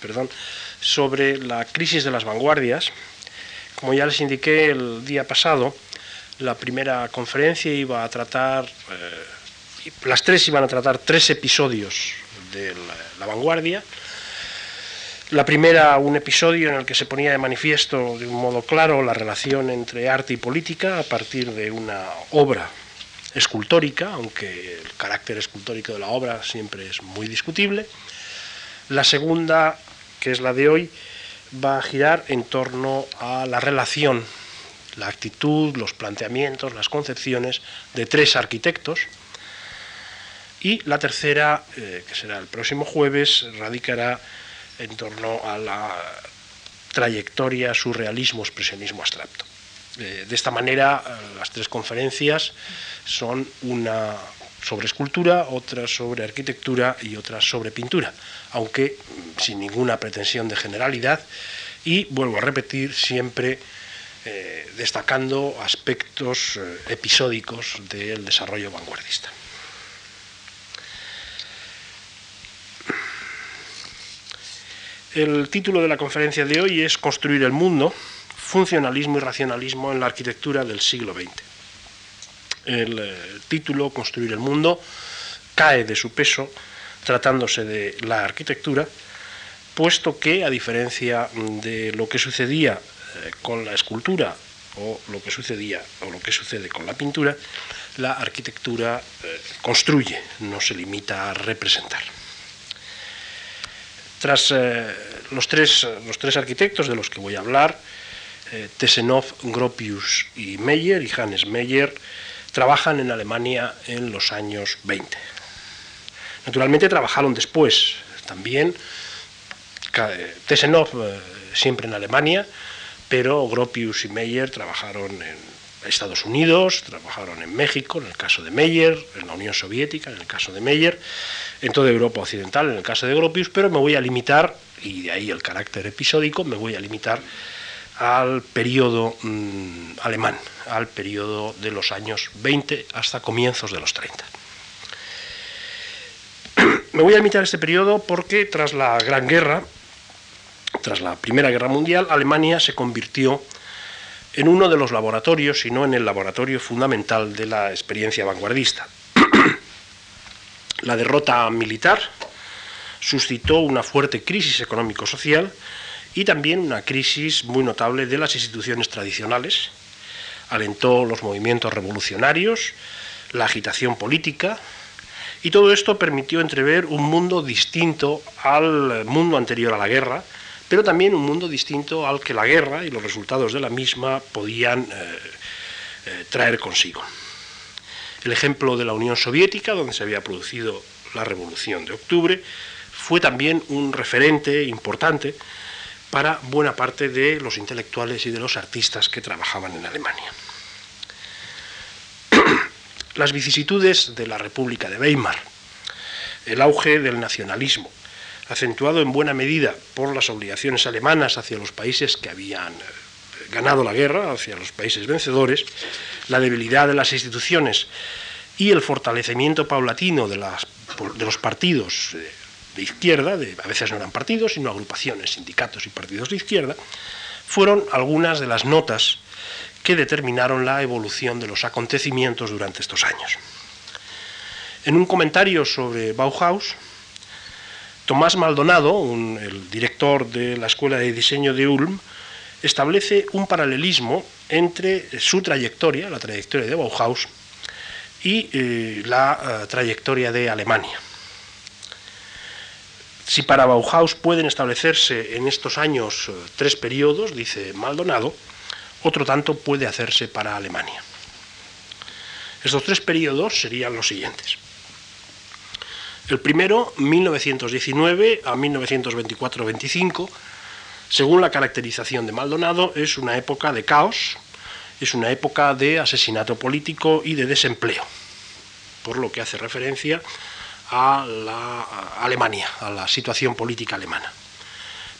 perdón, sobre la crisis de las vanguardias. Como ya les indiqué el día pasado, la primera conferencia iba a tratar, eh, las tres iban a tratar tres episodios de la, vanguardia. La primera, un episodio en el que se ponía de manifiesto de un modo claro la relación entre arte y política a partir de una obra escultórica, aunque el carácter escultórico de la obra siempre es muy discutible. La segunda, que es la de hoy, va a girar en torno a la relación, la actitud, los planteamientos, las concepciones de tres arquitectos, y la tercera, eh, que será el próximo jueves, radicará en torno a la trayectoria surrealismo-expresionismo abstracto. Eh, de esta manera, eh, las tres conferencias son una sobre escultura, otra sobre arquitectura y otra sobre pintura, aunque sin ninguna pretensión de generalidad y, vuelvo a repetir, siempre destacando aspectos episódicos del desarrollo vanguardista. El título de la conferencia de hoy es Construir el mundo, funcionalismo y racionalismo en la arquitectura del siglo XX. El eh, título, Construir el mundo, cae de su peso tratándose de la arquitectura, puesto que, a diferencia de lo que sucedía eh, con la escultura o lo que sucedía o lo que sucede con la pintura, la arquitectura eh, construye, no se limita a representar. Tras los, tres, los tres arquitectos de los que voy a hablar, Tesenov, Gropius y Meyer, y Hannes Meyer, trabajan en Alemania en los años 20. Naturalmente trabajaron después también, eh, Tesenov siempre en Alemania, pero Gropius y Meyer trabajaron en Estados Unidos, trabajaron en México, en el caso de Meyer, en la Unión Soviética, en el caso de Meyer, en toda Europa Occidental, en el caso de Gropius, pero me voy a limitar, y de ahí el carácter episódico, me voy a limitar al periodo mm, alemán, al periodo de los años 20 hasta comienzos de los 30. Me voy a limitar a este periodo porque tras la Gran Guerra, tras la Primera Guerra Mundial, Alemania se convirtió en uno de los laboratorios, y no en el laboratorio fundamental de la experiencia vanguardista. la derrota militar suscitó una fuerte crisis económico-social y también una crisis muy notable de las instituciones tradicionales. Alentó los movimientos revolucionarios, la agitación política, y todo esto permitió entrever un mundo distinto al mundo anterior a la guerra, pero también un mundo distinto al que la guerra y los resultados de la misma podían eh, eh, traer consigo. El ejemplo de la Unión Soviética, donde se había producido la Revolución de Octubre, fue también un referente importante para buena parte de los intelectuales y de los artistas que trabajaban en Alemania. Las vicisitudes de la República de Weimar, el auge del nacionalismo, acentuado en buena medida por las obligaciones alemanas hacia los países que habían eh, ganado la guerra, hacia los países vencedores, la debilidad de las instituciones y el fortalecimiento paulatino de, los partidos eh, de izquierda, a veces no eran partidos, sino agrupaciones, sindicatos y partidos de izquierda, fueron algunas de las notas que determinaron la evolución de los acontecimientos durante estos años. En un comentario sobre Bauhaus, Tomás Maldonado, el director de la Escuela de Diseño de Ulm, establece un paralelismo entre su trayectoria, la trayectoria de Bauhaus, y eh, la eh, trayectoria de Alemania. Si para Bauhaus pueden establecerse en estos años eh, tres periodos, dice Maldonado, otro tanto puede hacerse para Alemania. Estos tres periodos serían los siguientes. El primero, 1919 a 1924-25, según la caracterización de Maldonado, es una época de caos, es una época de asesinato político y de desempleo, por lo que hace referencia a la Alemania, a la situación política alemana.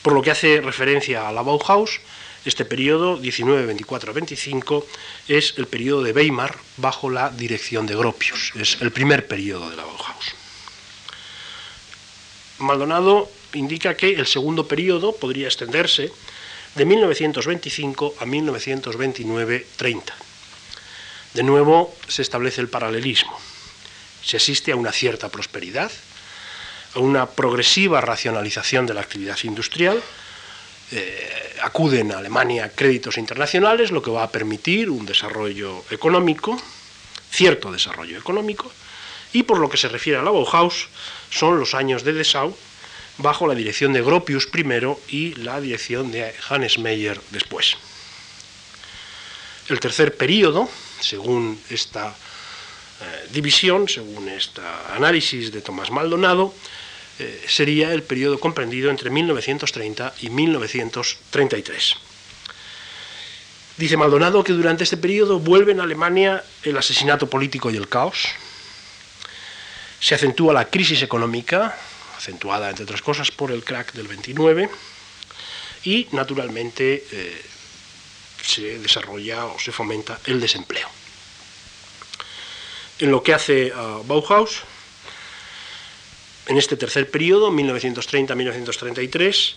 Por lo que hace referencia a la Bauhaus, este periodo, 19-24-25, es el periodo de Weimar bajo la dirección de Gropius, es el primer periodo de la Bauhaus. Maldonado indica que el segundo periodo podría extenderse de 1925 a 1929-30. De nuevo se establece el paralelismo. Se asiste a una cierta prosperidad, a una progresiva racionalización de la actividad industrial, eh, acuden a Alemania créditos internacionales, lo que va a permitir un desarrollo económico, cierto desarrollo económico, y por lo que se refiere a la Bauhaus, son los años de Dessau, bajo la dirección de Gropius primero y la dirección de Hannes Meyer después. El tercer periodo, según esta eh, división, según este análisis de Tomás Maldonado, eh, sería el periodo comprendido entre 1930 y 1933. Dice Maldonado que durante este periodo vuelven a Alemania el asesinato político y el caos, se acentúa la crisis económica, acentuada entre otras cosas por el crack del 29, y naturalmente eh, se desarrolla o se fomenta el desempleo. En lo que hace a Bauhaus, en este tercer periodo, 1930-1933,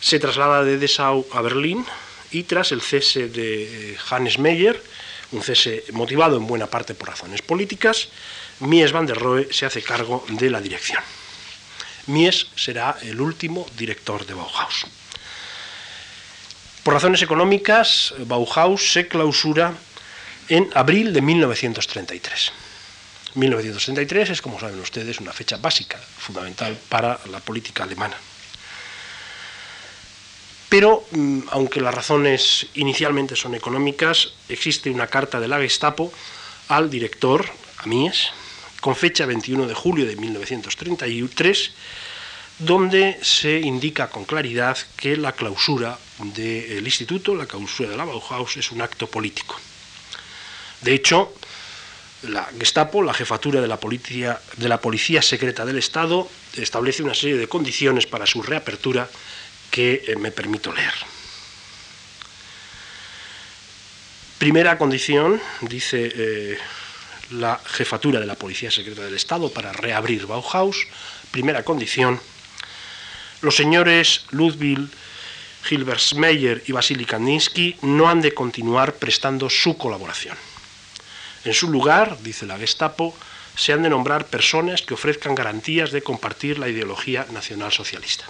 se traslada de Dessau a Berlín y tras el cese de Hannes Meyer, un cese motivado en buena parte por razones políticas, Mies van der Rohe se hace cargo de la dirección. Mies será el último director de Bauhaus. Por razones económicas, Bauhaus se clausura en abril de 1933. 1933 es, como saben ustedes, una fecha básica, fundamental para la política alemana. Pero, mm, aunque las razones inicialmente son económicas, existe una carta de la Gestapo al director, a con fecha 21 de julio de 1933, donde se indica con claridad que la clausura del instituto, la clausura de la Bauhaus, es un acto político. De hecho, la Gestapo, la jefatura de la, policía, Secreta del Estado, establece una serie de condiciones para su reapertura que eh, me permito leer. Primera condición, dice eh, la jefatura de la Policía Secreta del Estado para reabrir Bauhaus. Primera condición, los señores Ludwig, Hilbersmeyer y Vasily Kandinsky no han de continuar prestando su colaboración. En su lugar, dice la Gestapo, se han de nombrar personas que ofrezcan garantías de compartir la ideología nacionalsocialista.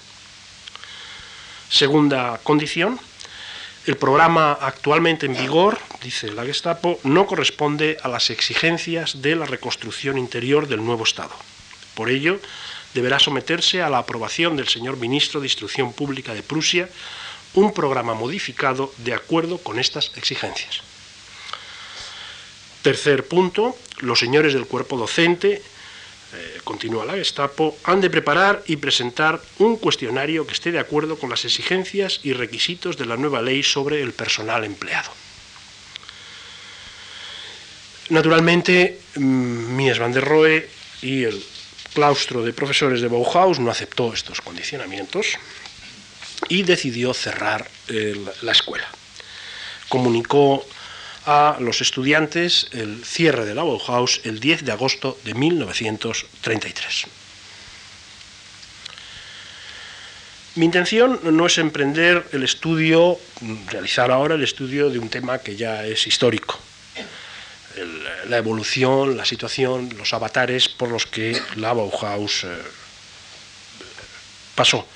Segunda condición, el programa actualmente en vigor, dice la Gestapo, no corresponde a las exigencias de la reconstrucción interior del nuevo Estado. Por ello, deberá someterse a la aprobación del señor ministro de Instrucción Pública de Prusia un programa modificado de acuerdo con estas exigencias. Tercer punto, los señores del cuerpo docente eh, continúa la Gestapo, han de preparar y presentar un cuestionario que esté de acuerdo con las exigencias y requisitos de la nueva ley sobre el personal empleado. Naturalmente, mm, Mies van der Rohe y el claustro de profesores de Bauhaus no aceptó estos condicionamientos y decidió cerrar la escuela. Comunicó a los estudiantes el cierre de la Bauhaus el 10 de agosto de 1933. Mi intención no es emprender el estudio, realizar ahora el estudio de un tema que ya es histórico, la evolución, la situación, los avatares por los que la Bauhaus eh, pasó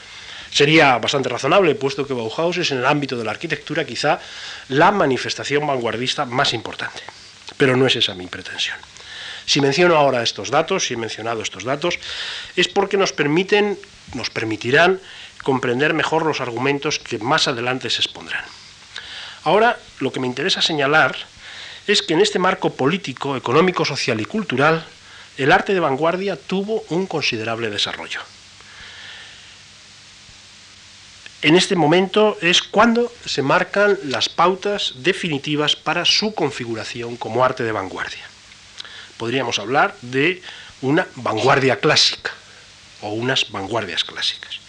sería bastante razonable, puesto que Bauhaus es en el ámbito de la arquitectura quizá la manifestación vanguardista más importante. Pero no es esa mi pretensión. Si menciono ahora estos datos, si he mencionado estos datos, es porque nos permiten, nos permitirán comprender mejor los argumentos que más adelante se expondrán. Ahora, lo que me interesa señalar es que en este marco político, económico, social y cultural, el arte de vanguardia tuvo un considerable desarrollo. En este momento es cuando se marcan las pautas definitivas para su configuración como arte de vanguardia. Podríamos hablar de una vanguardia clásica o unas vanguardias clásicas.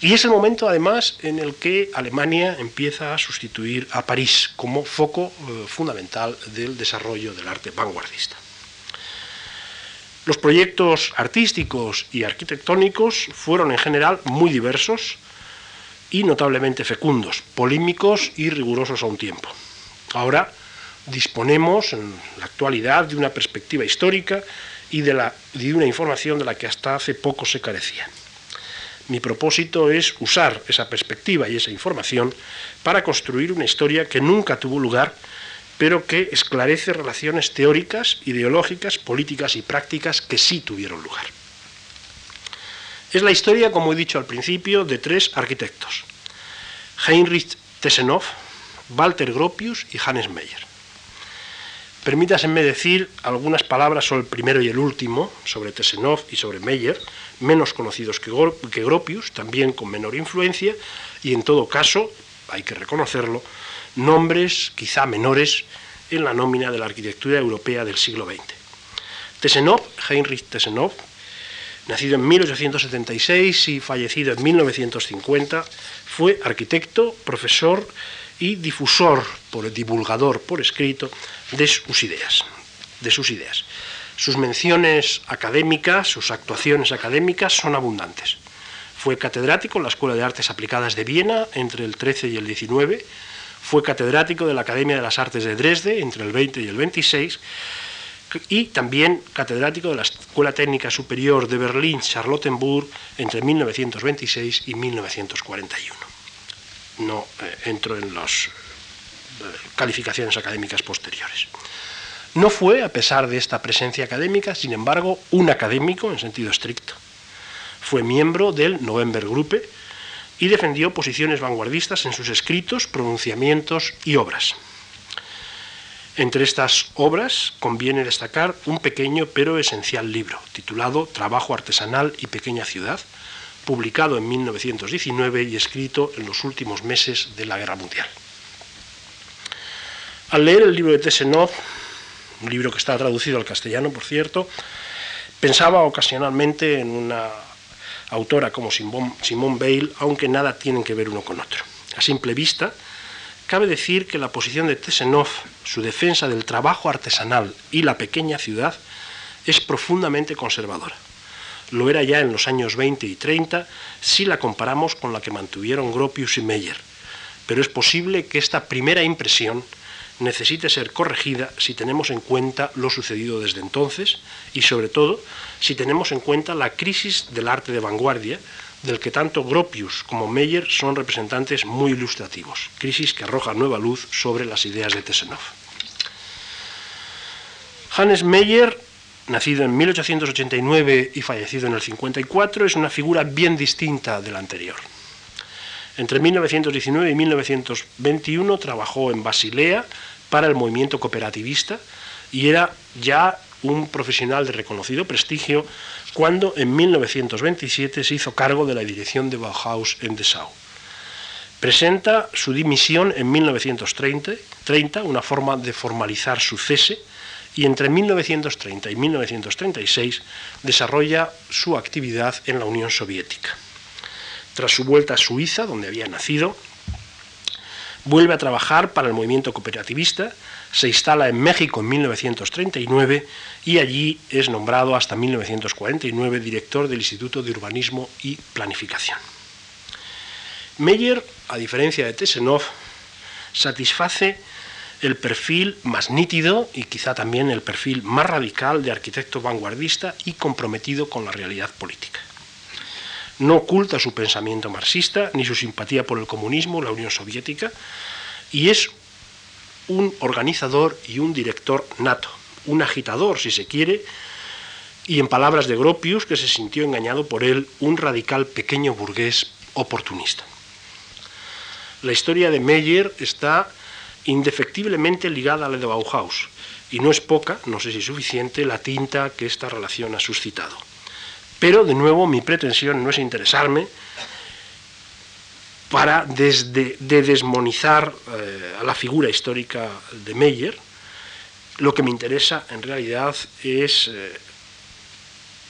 Y es el momento, además, en el que Alemania empieza a sustituir a París como foco eh, fundamental del desarrollo del arte vanguardista. Los proyectos artísticos y arquitectónicos fueron en general muy diversos y notablemente fecundos, polímicos y rigurosos a un tiempo. Ahora disponemos en la actualidad de una perspectiva histórica y de, la, de una información de la que hasta hace poco se carecía. Mi propósito es usar esa perspectiva y esa información para construir una historia que nunca tuvo lugar, pero que esclarece relaciones teóricas, ideológicas, políticas y prácticas que sí tuvieron lugar. Es la historia, como he dicho al principio, de tres arquitectos, Heinrich Tessenhoff, Walter Gropius y Hannes Meyer. Permítaseme decir algunas palabras sobre el primero y el último, sobre Tessenhoff y sobre Meyer, menos conocidos que, Gropius, también con menor influencia, y en todo caso, hay que reconocerlo, nombres quizá menores en la nómina de la arquitectura europea del siglo XX. Tessenhoff, Heinrich Tessenhoff, nacido en 1876 y fallecido en 1950, fue arquitecto, profesor y difusor, por, divulgador por escrito, de sus ideas. De sus ideas. Sus menciones académicas, sus actuaciones académicas son abundantes. Fue catedrático en la Escuela de Artes Aplicadas de Viena entre el 13 y el 19, fue catedrático de la Academia de las Artes de Dresde entre el 20 y el 26 y también catedrático de la Escuela Técnica Superior de Berlín-Charlottenburg entre 1926 y 1941 no eh, entro en las eh, calificaciones académicas posteriores. No fue, a pesar de esta presencia académica, sin embargo, un académico en sentido estricto. Fue miembro del Novembergruppe y defendió posiciones vanguardistas en sus escritos, pronunciamientos y obras. Entre estas obras conviene destacar un pequeño pero esencial libro, titulado Trabajo artesanal y pequeña ciudad, publicado en 1919 y escrito en los últimos meses de la Guerra Mundial. Al leer el libro de Tessenov, un libro que está traducido al castellano, por cierto, pensaba ocasionalmente en una autora como Simone Bale, aunque nada tienen que ver uno con otro. A simple vista, cabe decir que la posición de Tessenov, su defensa del trabajo artesanal y la pequeña ciudad, es profundamente conservadora lo era ya en los años 20 y 30 si la comparamos con la que mantuvieron Gropius y Meyer. Pero es posible que esta primera impresión necesite ser corregida si tenemos en cuenta lo sucedido desde entonces y sobre todo si tenemos en cuenta la crisis del arte de vanguardia del que tanto Gropius como Meyer son representantes muy ilustrativos, crisis que arroja nueva luz sobre las ideas de Tessenov. Hannes Meyer nacido en 1889 y fallecido en el 54, es una figura bien distinta de la anterior. Entre 1919 y 1921 trabajó en Basilea para el movimiento cooperativista y era ya un profesional de reconocido prestigio cuando en 1927 se hizo cargo de la dirección de Bauhaus en Dessau. Presenta su dimisión en 1930, una forma de formalizar su cese, y entre 1930 y 1936 desarrolla su actividad en la Unión Soviética. Tras su vuelta a Suiza, donde había nacido, vuelve a trabajar para el movimiento cooperativista, se instala en México en 1939 y allí es nombrado hasta 1949 director del Instituto de Urbanismo y Planificación. Meyer, a diferencia de Tessenov, satisface el perfil más nítido y quizá también el perfil más radical de arquitecto vanguardista y comprometido con la realidad política. No oculta su pensamiento marxista ni su simpatía por el comunismo, la Unión Soviética, y es un organizador y un director nato, un agitador, si se quiere, y en palabras de Gropius, que se sintió engañado por él, un radical pequeño burgués oportunista. La historia de Meyer está indefectiblemente ligada a la de Bauhaus, y no es poca, no sé si suficiente, la tinta que esta relación ha suscitado. Pero, de nuevo, mi pretensión no es interesarme para desde, de desmonizar eh, a la figura histórica de Meyer. Lo que me interesa, en realidad, es eh,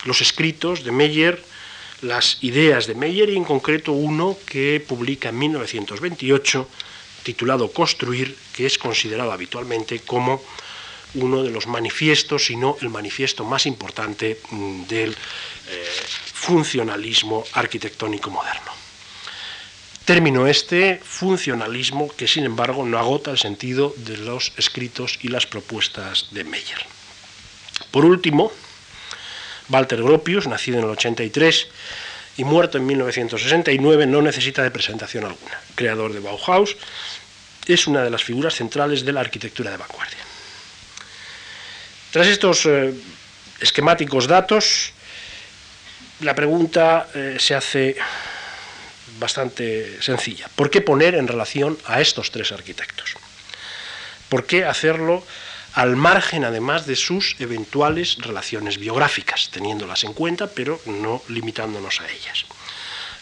los escritos de Meyer, las ideas de Meyer y, en concreto, uno que publica en 1928 titulado Construir, que es considerado habitualmente como uno de los manifiestos, si no el manifiesto más importante mm, del eh, funcionalismo arquitectónico moderno. Término este, funcionalismo, que sin embargo no agota el sentido de los escritos y las propuestas de Meyer. Por último, Walter Gropius, nacido en el 83 y muerto en 1969, no necesita de presentación alguna. Creador de Bauhaus, es una de las figuras centrales de la arquitectura de vanguardia. Tras estos eh, esquemáticos datos, la pregunta eh, se hace bastante sencilla. ¿Por qué poner en relación a estos tres arquitectos? ¿Por qué hacerlo al margen además de sus eventuales relaciones biográficas, teniéndolas en cuenta, pero no limitándonos a ellas?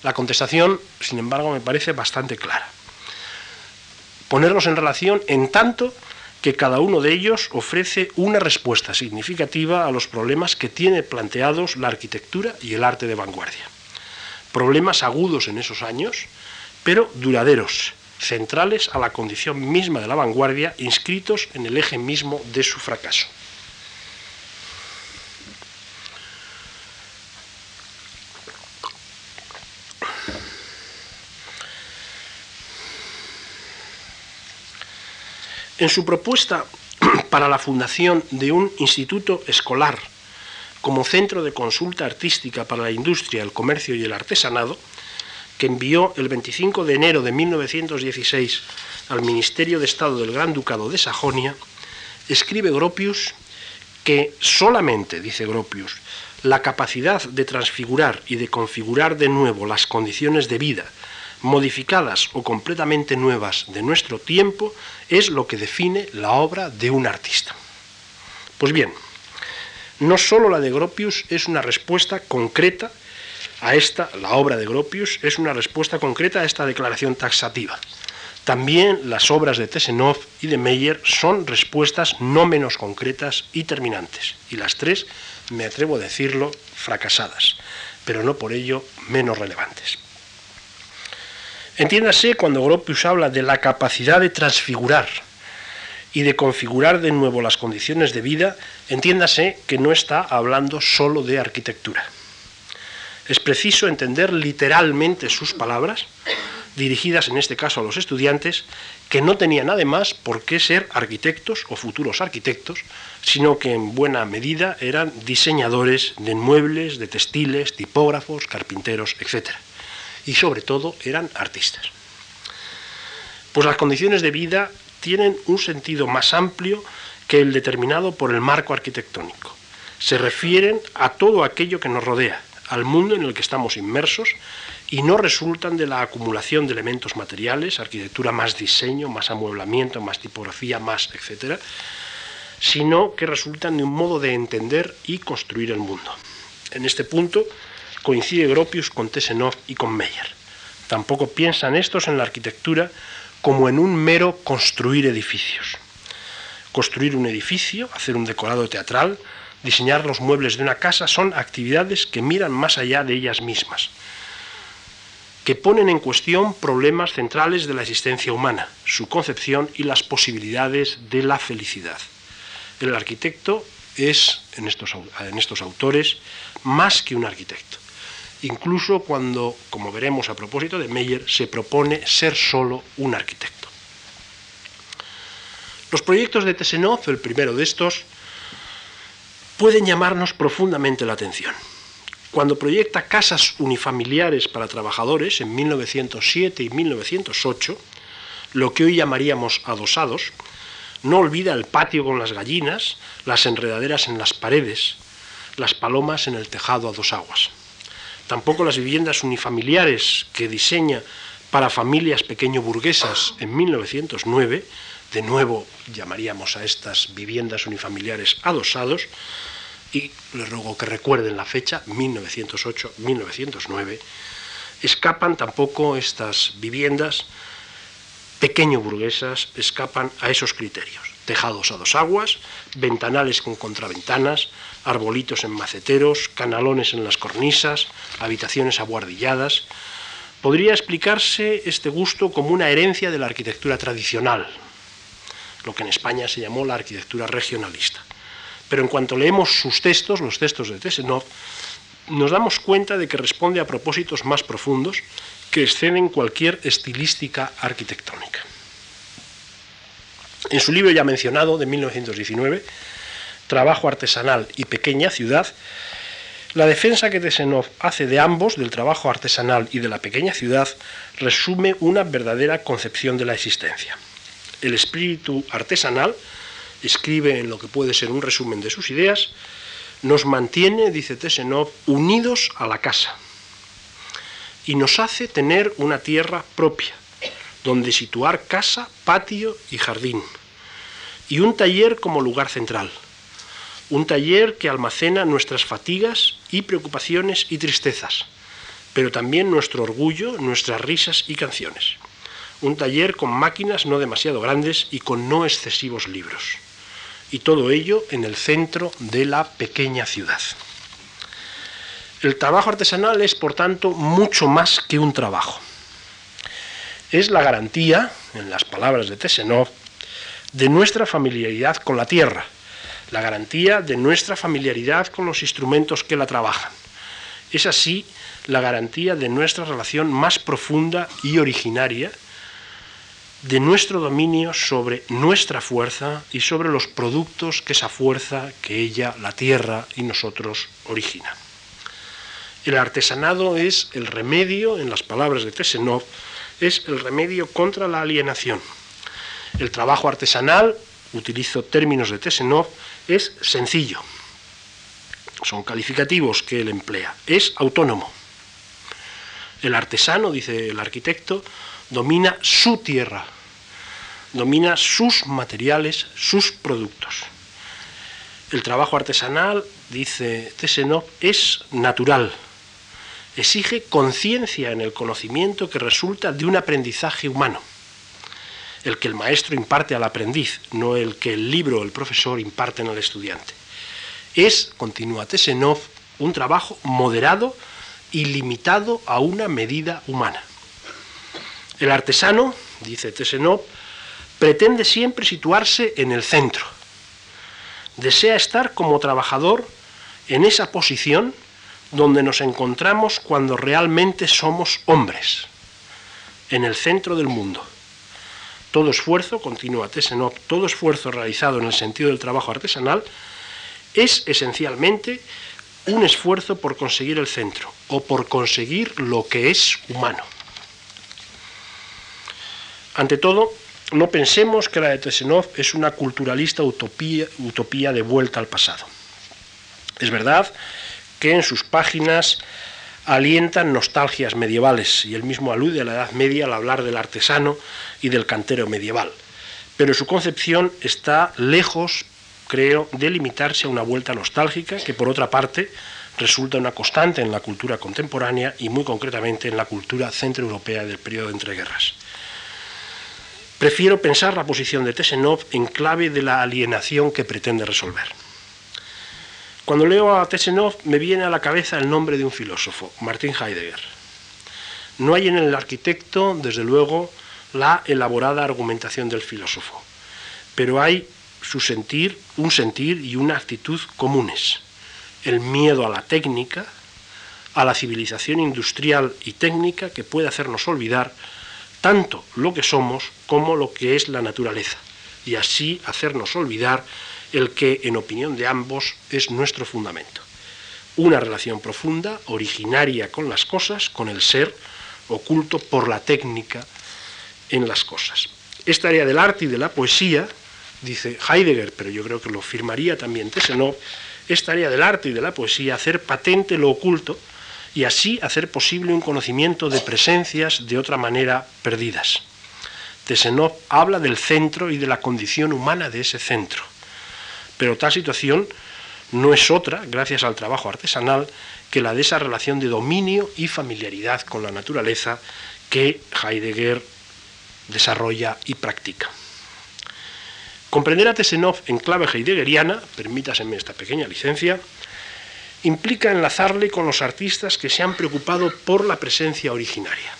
La contestación, sin embargo, me parece bastante clara. Ponerlos en relación en tanto que cada uno de ellos ofrece una respuesta significativa a los problemas que tiene planteados la arquitectura y el arte de vanguardia. Problemas agudos en esos años, pero duraderos, centrales a la condición misma de la vanguardia, inscritos en el eje mismo de su fracaso. En su propuesta para la fundación de un instituto escolar como centro de consulta artística para la industria, el comercio y el artesanado, que envió el 25 de enero de 1916 al Ministerio de Estado del Gran Ducado de Sajonia, escribe Gropius que solamente, dice Gropius, la capacidad de transfigurar y de configurar de nuevo las condiciones de vida modificadas o completamente nuevas de nuestro tiempo es lo que define la obra de un artista. Pues bien, no solo la de Gropius es una respuesta concreta a esta, la obra de Gropius es una respuesta concreta a esta declaración taxativa. También las obras de Tesenov y de Meyer son respuestas no menos concretas y terminantes, y las tres, me atrevo a decirlo, fracasadas, pero no por ello menos relevantes. Entiéndase cuando Gropius habla de la capacidad de transfigurar y de configurar de nuevo las condiciones de vida, entiéndase que no está hablando solo de arquitectura. Es preciso entender literalmente sus palabras, dirigidas en este caso a los estudiantes, que no tenían además por qué ser arquitectos o futuros arquitectos, sino que en buena medida eran diseñadores de muebles, de textiles, tipógrafos, carpinteros, etc y sobre todo eran artistas. Pues las condiciones de vida tienen un sentido más amplio que el determinado por el marco arquitectónico. Se refieren a todo aquello que nos rodea, al mundo en el que estamos inmersos y no resultan de la acumulación de elementos materiales, arquitectura más diseño, más amueblamiento, más tipografía, más, etcétera, sino que resultan de un modo de entender y construir el mundo. En este punto, coincide Gropius con Tesenov y con Meyer. Tampoco piensan estos en la arquitectura como en un mero construir edificios. Construir un edificio, hacer un decorado teatral, diseñar los muebles de una casa son actividades que miran más allá de ellas mismas, que ponen en cuestión problemas centrales de la existencia humana, su concepción y las posibilidades de la felicidad. El arquitecto es, en estos, en estos autores, más que un arquitecto incluso cuando, como veremos a propósito de Meyer, se propone ser solo un arquitecto. Los proyectos de Tesenov, el primero de estos, pueden llamarnos profundamente la atención. Cuando proyecta casas unifamiliares para trabajadores en 1907 y 1908, lo que hoy llamaríamos adosados, no olvida el patio con las gallinas, las enredaderas en las paredes, las palomas en el tejado a dos aguas tampoco las viviendas unifamiliares que diseña para familias pequeño burguesas en 1909, de nuevo llamaríamos a estas viviendas unifamiliares adosados, y les ruego que recuerden la fecha, 1908-1909, escapan tampoco estas viviendas pequeño burguesas, escapan a esos criterios. Tejados a dos aguas, ventanales con contraventanas, arbolitos en maceteros, canalones en las cornisas, habitaciones abuhardilladas. Podría explicarse este gusto como una herencia de la arquitectura tradicional, lo que en España se llamó la arquitectura regionalista. Pero en cuanto leemos sus textos, los textos de Tesenov, nos damos cuenta de que responde a propósitos más profundos que exceden cualquier estilística arquitectónica. En su libro ya mencionado, de 1919, Trabajo artesanal y pequeña ciudad, la defensa que Tesenov hace de ambos, del trabajo artesanal y de la pequeña ciudad, resume una verdadera concepción de la existencia. El espíritu artesanal, escribe en lo que puede ser un resumen de sus ideas, nos mantiene, dice Tesenov, unidos a la casa y nos hace tener una tierra propia, donde situar casa, patio y jardín, y un taller como lugar central un taller que almacena nuestras fatigas y preocupaciones y tristezas, pero también nuestro orgullo, nuestras risas y canciones. Un taller con máquinas no demasiado grandes y con no excesivos libros. Y todo ello en el centro de la pequeña ciudad. El trabajo artesanal es, por tanto, mucho más que un trabajo. Es la garantía, en las palabras de Tesenov, de nuestra familiaridad con la tierra, la garantía de nuestra familiaridad con los instrumentos que la trabajan. Es así la garantía de nuestra relación más profunda y originaria, de nuestro dominio sobre nuestra fuerza y sobre los productos que esa fuerza, que ella, la tierra y nosotros origina. El artesanado es el remedio, en las palabras de Tesenov, es el remedio contra la alienación. El trabajo artesanal, utilizo términos de Tesenov, es sencillo. Son calificativos que él emplea. Es autónomo. El artesano, dice el arquitecto, domina su tierra, domina sus materiales, sus productos. El trabajo artesanal, dice Tesenov, es natural. Exige conciencia en el conocimiento que resulta de un aprendizaje humano el que el maestro imparte al aprendiz, no el que el libro o el profesor imparten al estudiante. Es, continúa Tesenov, un trabajo moderado y limitado a una medida humana. El artesano, dice Tesenov, pretende siempre situarse en el centro. Desea estar como trabajador en esa posición donde nos encontramos cuando realmente somos hombres, en el centro del mundo todo esfuerzo, continúa Tesenov, todo esfuerzo realizado en el sentido del trabajo artesanal es esencialmente un esfuerzo por conseguir el centro o por conseguir lo que es humano. Ante todo, no pensemos que la de Tesenov es una culturalista utopía, utopía de vuelta al pasado. Es verdad que en sus páginas alientan nostalgias medievales y él mismo alude a la Edad Media al hablar del artesano y del cantero medieval. Pero su concepción está lejos, creo, de limitarse a una vuelta nostálgica que por otra parte resulta una constante en la cultura contemporánea y muy concretamente en la cultura centroeuropea del periodo de entreguerras. Prefiero pensar la posición de Tesenov en clave de la alienación que pretende resolver. Cuando leo a Tesenov me viene a la cabeza el nombre de un filósofo, Martin Heidegger. No hay en el arquitecto, desde luego, la elaborada argumentación del filósofo, pero hay su sentir, un sentir y una actitud comunes. El miedo a la técnica, a la civilización industrial y técnica que puede hacernos olvidar tanto lo que somos como lo que es la naturaleza, y así hacernos olvidar el que, en opinión de ambos, es nuestro fundamento. Una relación profunda, originaria con las cosas, con el ser, oculto por la técnica en las cosas. Esta área del arte y de la poesía, dice Heidegger, pero yo creo que lo firmaría también Tesenov, esta área del arte y de la poesía, hacer patente lo oculto y así hacer posible un conocimiento de presencias de otra manera perdidas. Tesenov habla del centro y de la condición humana de ese centro. Pero tal situación no es otra, gracias al trabajo artesanal, que la de esa relación de dominio y familiaridad con la naturaleza que Heidegger desarrolla y practica. Comprender a Tesenov en clave heideggeriana, permítaseme esta pequeña licencia, implica enlazarle con los artistas que se han preocupado por la presencia originaria,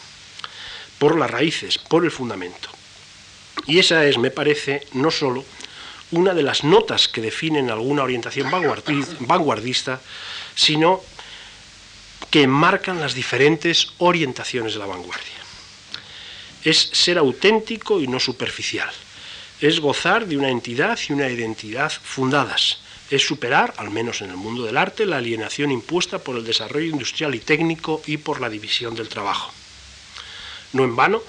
por las raíces, por el fundamento. Y esa es, me parece, no solo una de las notas que definen alguna orientación vanguardista, sino que marcan las diferentes orientaciones de la vanguardia. Es ser auténtico y no superficial. Es gozar de una entidad y una identidad fundadas. Es superar, al menos en el mundo del arte, la alienación impuesta por el desarrollo industrial y técnico y por la división del trabajo. No en vano,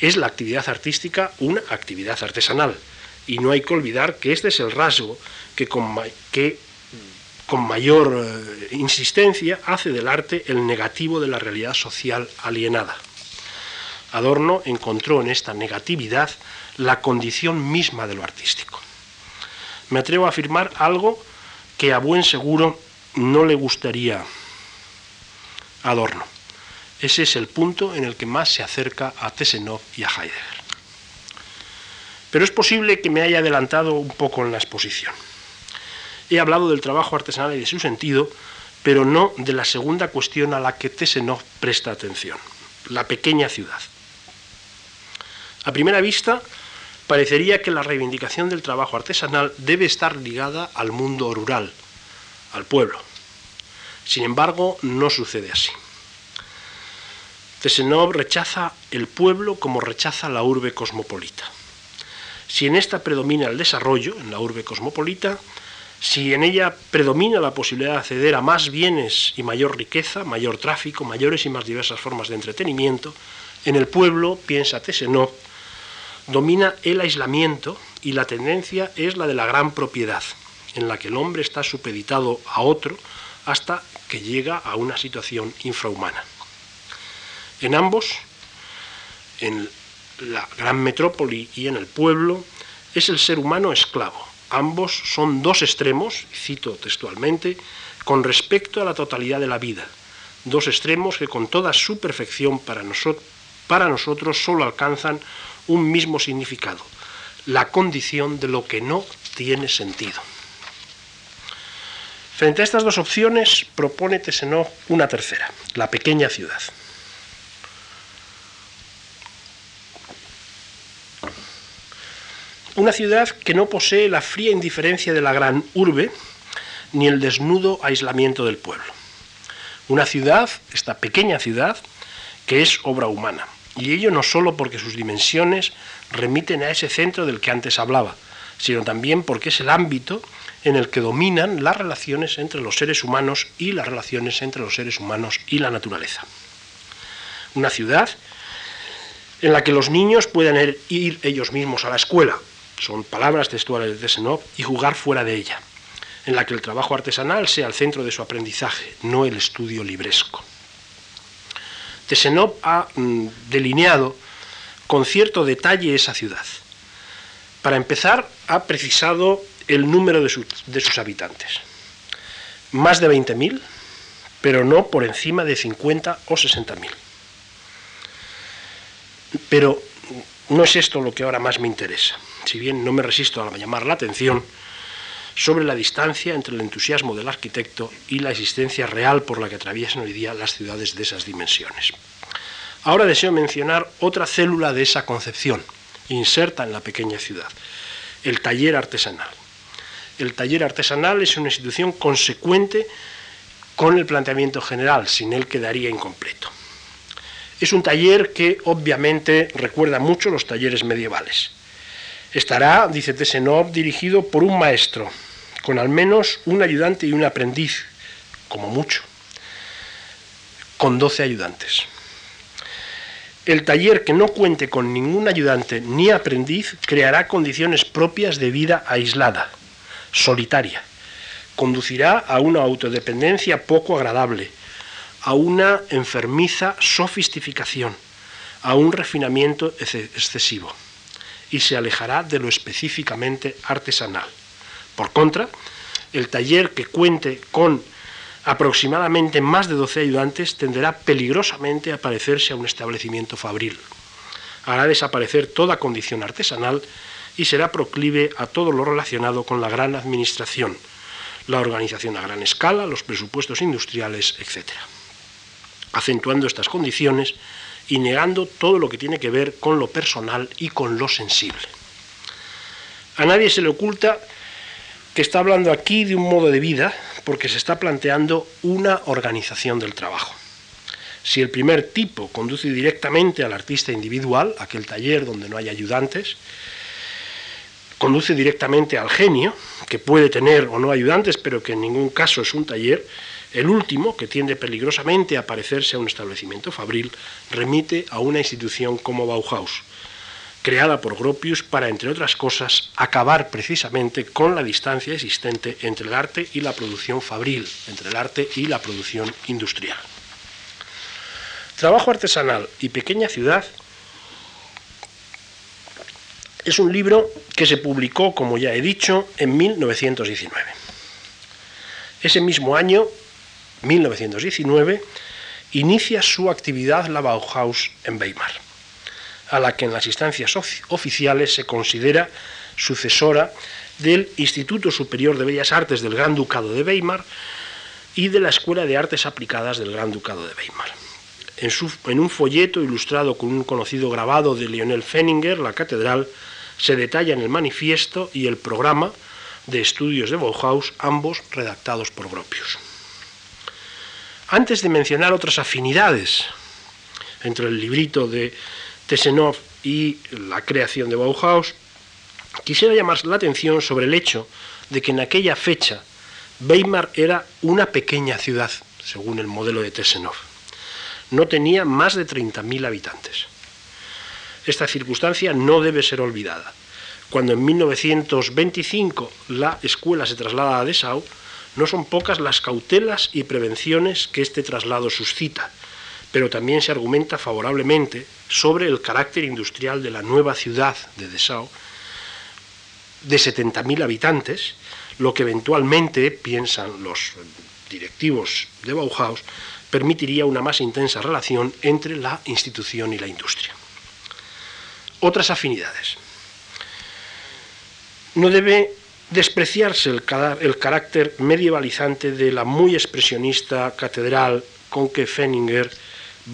es la actividad artística una actividad artesanal. Y no hay que olvidar que este es el rasgo que con, mayor eh, insistencia hace del arte el negativo de la realidad social alienada. Adorno encontró en esta negatividad la condición misma de lo artístico. Me atrevo a afirmar algo que a buen seguro no le gustaría Adorno. Ese es el punto en el que más se acerca a Tesenov y a Heidegger. Pero es posible que me haya adelantado un poco en la exposición. He hablado del trabajo artesanal y de su sentido, pero no de la segunda cuestión a la que Tesenov presta atención, la pequeña ciudad. A primera vista, parecería que la reivindicación del trabajo artesanal debe estar ligada al mundo rural, al pueblo. Sin embargo, no sucede así. Tesenov rechaza el pueblo como rechaza la urbe cosmopolita. Si en esta predomina el desarrollo, en la urbe cosmopolita, si en ella predomina la posibilidad de acceder a más bienes y mayor riqueza, mayor tráfico, mayores y más diversas formas de entretenimiento, en el pueblo, piensa Tesenov, domina el aislamiento y la tendencia es la de la gran propiedad, en la que el hombre está supeditado a otro hasta que llega a una situación infrahumana. En ambos, en la gran metrópoli y en el pueblo, es el ser humano esclavo. Ambos son dos extremos, cito textualmente, con respecto a la totalidad de la vida. Dos extremos que con toda su perfección para, nosotros solo alcanzan un mismo significado, la condición de lo que no tiene sentido. Frente a estas dos opciones propone Tesenov una tercera, la pequeña ciudad. Una ciudad que no posee la fría indiferencia de la gran urbe ni el desnudo aislamiento del pueblo. Una ciudad, esta pequeña ciudad, que es obra humana. Y ello no solo porque sus dimensiones remiten a ese centro del que antes hablaba, sino también porque es el ámbito en el que dominan las relaciones entre los seres humanos y las relaciones entre los seres humanos y la naturaleza. Una ciudad en la que los niños puedan ir ellos mismos a la escuela, son palabras textuales de Senov, y jugar fuera de ella, en la que el trabajo artesanal sea el centro de su aprendizaje, no el estudio libresco. Tesenov ha mm, delineado con cierto detalle esa ciudad. Para empezar, ha precisado el número de, de sus habitantes. Más de 20.000, pero no por encima de 50 o 60.000. Pero no es esto lo que ahora más me interesa si bien no me resisto a llamar la atención, sobre la distancia entre el entusiasmo del arquitecto y la existencia real por la que atraviesan hoy día las ciudades de esas dimensiones. Ahora deseo mencionar otra célula de esa concepción, inserta en la pequeña ciudad, el taller artesanal. El taller artesanal es una institución consecuente con el planteamiento general, sin él quedaría incompleto. Es un taller que obviamente recuerda mucho los talleres medievales Estará, dice Tesenov, dirigido por un maestro, con al menos un ayudante y un aprendiz, como mucho, con 12 ayudantes. El taller que no cuente con ningún ayudante ni aprendiz creará condiciones propias de vida aislada, solitaria. Conducirá a una autodependencia poco agradable, a una enfermiza sofisticación, a un refinamiento excesivo y se alejará de lo específicamente artesanal. Por contra, el taller que cuente con aproximadamente más de 12 ayudantes tenderá peligrosamente a parecerse a un establecimiento fabril. Hará desaparecer toda condición artesanal y será proclive a todo lo relacionado con la gran administración, la organización a gran escala, los presupuestos industriales, etc. Acentuando estas condiciones, y negando todo lo que tiene que ver con lo personal y con lo sensible. A nadie se le oculta que está hablando aquí de un modo de vida porque se está planteando una organización del trabajo. Si el primer tipo conduce directamente al artista individual, aquel taller donde no hay ayudantes, conduce directamente al genio, que puede tener o no ayudantes, pero que en ningún caso es un taller, el último, que tiende peligrosamente a parecerse a un establecimiento fabril, remite a una institución como Bauhaus, creada por Gropius para, entre otras cosas, acabar precisamente con la distancia existente entre el arte y la producción fabril, entre el arte y la producción industrial. Trabajo artesanal y pequeña ciudad es un libro que se publicó, como ya he dicho, en 1919. Ese mismo año, 1919, inicia su actividad la Bauhaus en Weimar, a la que en las instancias oficiales se considera sucesora del Instituto Superior de Bellas Artes del Gran Ducado de Weimar y de la Escuela de Artes Aplicadas del Gran Ducado de Weimar en, un folleto ilustrado con un conocido grabado de Lionel Fenninger, la catedral, se detalla en el manifiesto y el programa de estudios de Bauhaus, ambos redactados por Gropius. Antes de mencionar otras afinidades entre el librito de Tesenov y la creación de Bauhaus, quisiera llamar la atención sobre el hecho de que en aquella fecha Weimar era una pequeña ciudad, según el modelo de Tesenov no tenía más de 30.000 habitantes. Esta circunstancia no debe ser olvidada. Cuando en 1925 la escuela se traslada a Dessau, no son pocas las cautelas y prevenciones que este traslado suscita, pero también se argumenta favorablemente sobre el carácter industrial de la nueva ciudad de Dessau, de 70.000 habitantes, lo que eventualmente, piensan los directivos de Bauhaus, permitiría una más intensa relación entre la institución y la industria. Otras afinidades. No debe despreciarse el, carácter medievalizante de la muy expresionista catedral con que Fenninger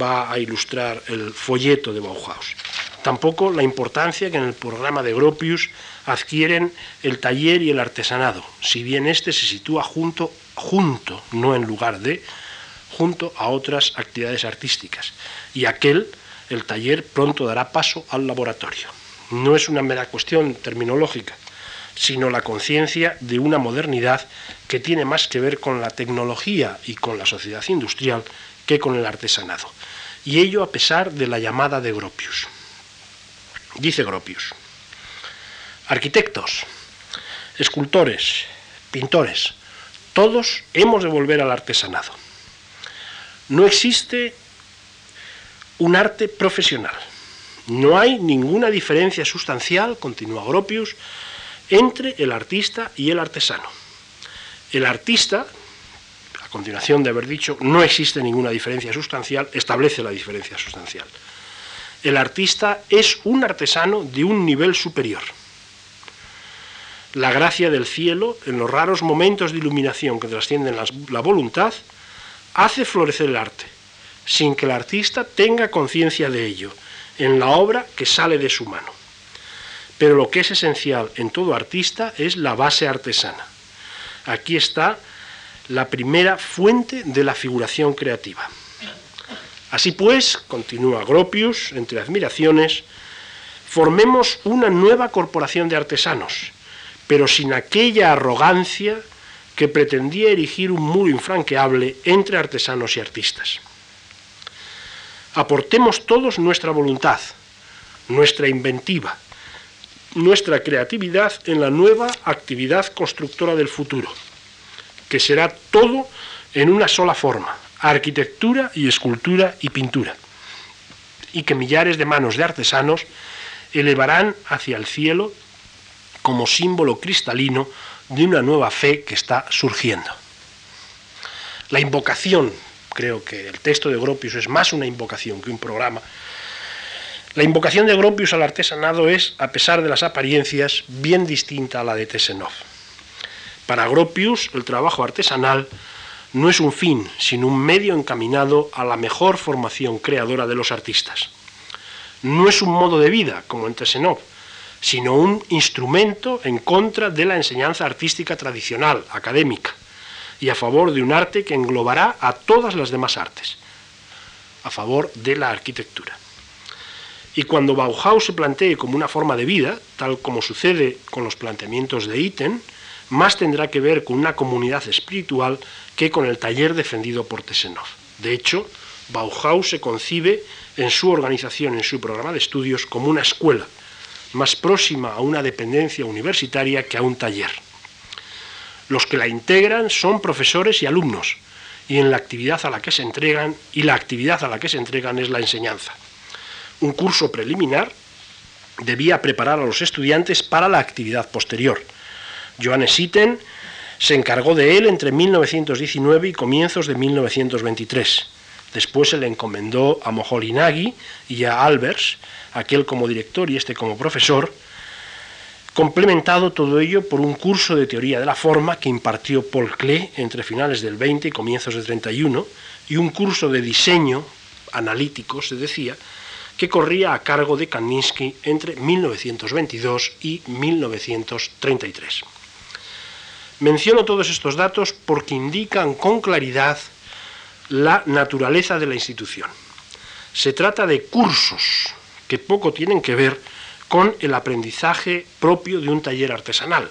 va a ilustrar el folleto de Bauhaus. Tampoco la importancia que en el programa de Gropius adquieren el taller y el artesanado, si bien éste se sitúa junto, junto, no en lugar de, junto a otras actividades artísticas. Y aquel, el taller, pronto dará paso al laboratorio. No es una mera cuestión terminológica, sino la conciencia de una modernidad que tiene más que ver con la tecnología y con la sociedad industrial que con el artesanado. Y ello a pesar de la llamada de Gropius. Dice Gropius, arquitectos, escultores, pintores, todos hemos de volver al artesanado no existe un arte profesional. No hay ninguna diferencia sustancial, continúa Gropius, entre el artista y el artesano. El artista, a continuación de haber dicho no existe ninguna diferencia sustancial, establece la diferencia sustancial. El artista es un artesano de un nivel superior. La gracia del cielo, en los raros momentos de iluminación que trascienden la voluntad, hace florecer el arte, sin que el artista tenga conciencia de ello, en la obra que sale de su mano. Pero lo que es esencial en todo artista es la base artesana. Aquí está la primera fuente de la figuración creativa. Así pues, continúa Gropius, entre admiraciones, formemos una nueva corporación de artesanos, pero sin aquella arrogancia que pretendía erigir un muro infranqueable entre artesanos y artistas. Aportemos todos nuestra voluntad, nuestra inventiva, nuestra creatividad en la nueva actividad constructora del futuro, que será todo en una sola forma, arquitectura y escultura y pintura, y que millares de manos de artesanos elevarán hacia el cielo como símbolo cristalino de una nueva fe que está surgiendo. La invocación, creo que el texto de Gropius es más una invocación que un programa. La invocación de Gropius al artesanado es, a pesar de las apariencias, bien distinta a la de Tesenov. Para Gropius, el trabajo artesanal no es un fin, sino un medio encaminado a la mejor formación creadora de los artistas. No es un modo de vida, como en Tesenov, sino un instrumento en contra de la enseñanza artística tradicional, académica, y a favor de un arte que englobará a todas las demás artes, a favor de la arquitectura. Y cuando Bauhaus se plantee como una forma de vida, tal como sucede con los planteamientos de Itten, más tendrá que ver con una comunidad espiritual que con el taller defendido por Tesenov. De hecho, Bauhaus se concibe en su organización, en su programa de estudios, como una escuela, más próxima a una dependencia universitaria que a un taller. Los que la integran son profesores y alumnos, y en la actividad a la que se entregan, y la actividad a la que se entregan es la enseñanza. Un curso preliminar debía preparar a los estudiantes para la actividad posterior. Johannes Itten se encargó de él entre 1919 y comienzos de 1923. Después se le encomendó a Moholy-Nagy y a Albers, aquel como director y este como profesor, complementado todo ello por un curso de teoría de la forma que impartió Paul Klee entre finales del 20 y comienzos del 31, y un curso de diseño analítico, se decía, que corría a cargo de Kandinsky entre 1922 y 1933. Menciono todos estos datos porque indican con claridad la naturaleza de la institución. Se trata de cursos que poco tienen que ver con el aprendizaje propio de un taller artesanal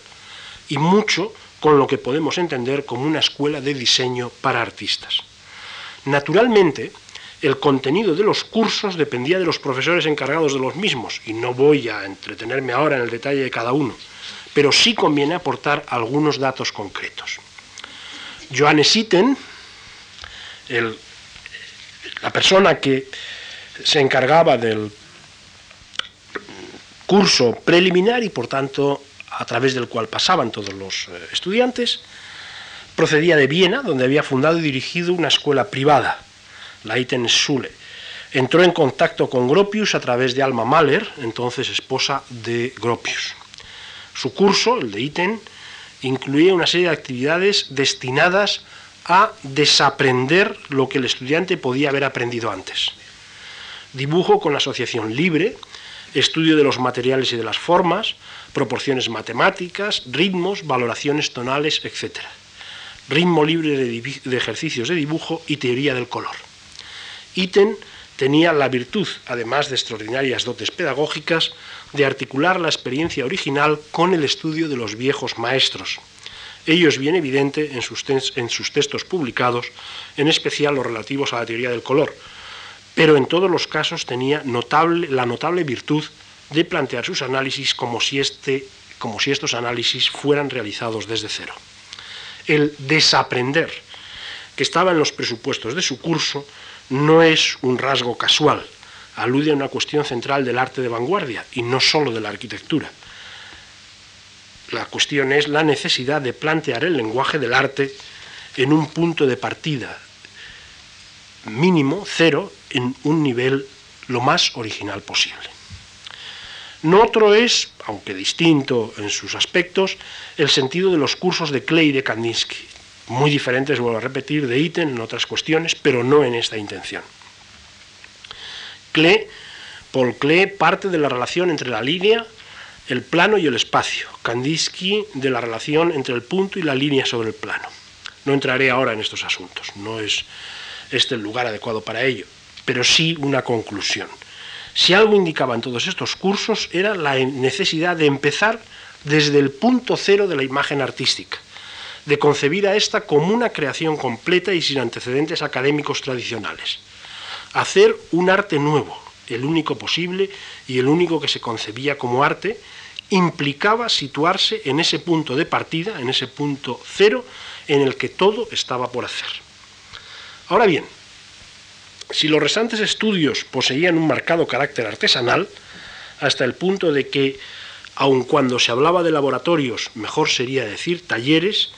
y mucho con lo que podemos entender como una escuela de diseño para artistas. Naturalmente, el contenido de los cursos dependía de los profesores encargados de los mismos, y no voy a entretenerme ahora en el detalle de cada uno, pero sí conviene aportar algunos datos concretos. Johannes Itten, la persona que se encargaba del curso preliminar y por tanto a través del cual pasaban todos los eh, estudiantes, procedía de Viena, donde había fundado y dirigido una escuela privada, la Itten Schule. Entró en contacto con Gropius a través de Alma Mahler, entonces esposa de Gropius. Su curso, el de Itten, incluía una serie de actividades destinadas a desaprender lo que el estudiante podía haber aprendido antes. Dibujo con asociación libre, estudio de los materiales y de las formas, proporciones matemáticas, ritmos, valoraciones tonales, etc. Ritmo libre de, ejercicios de dibujo y teoría del color. Itten tenía la virtud, además de extraordinarias dotes pedagógicas, de articular la experiencia original con el estudio de los viejos maestros. Ello es bien evidente en sus, en sus textos publicados, en especial los relativos a la teoría del color, pero en todos los casos tenía notable, la notable virtud de plantear sus análisis como si, este, como si estos análisis fueran realizados desde cero. El desaprender, que estaba en los presupuestos de su curso, no es un rasgo casual, alude a una cuestión central del arte de vanguardia y no solo de la arquitectura. La cuestión es la necesidad de plantear el lenguaje del arte en un punto de partida mínimo, cero, en un nivel lo más original posible. No otro es, aunque distinto en sus aspectos, el sentido de los cursos de Klee y de Kandinsky, muy diferentes, vuelvo a repetir, de Itten en otras cuestiones, pero no en esta intención. Klee, Paul Klee parte de la relación entre la línea, el plano y el espacio, Kandinsky de la relación entre el punto y la línea sobre el plano. No entraré ahora en estos asuntos, no es este el lugar adecuado para ello, pero sí una conclusión. Si algo indicaba en todos estos cursos era la necesidad de empezar desde el punto cero de la imagen artística, de concebir a esta como una creación completa y sin antecedentes académicos tradicionales. Hacer un arte nuevo, el único posible y el único que se concebía como arte, implicaba situarse en ese punto de partida, en ese punto cero, en el que todo estaba por hacer. Ahora bien, si los restantes estudios poseían un marcado carácter artesanal, hasta el punto de que, aun cuando se hablaba de laboratorios, mejor sería decir talleres,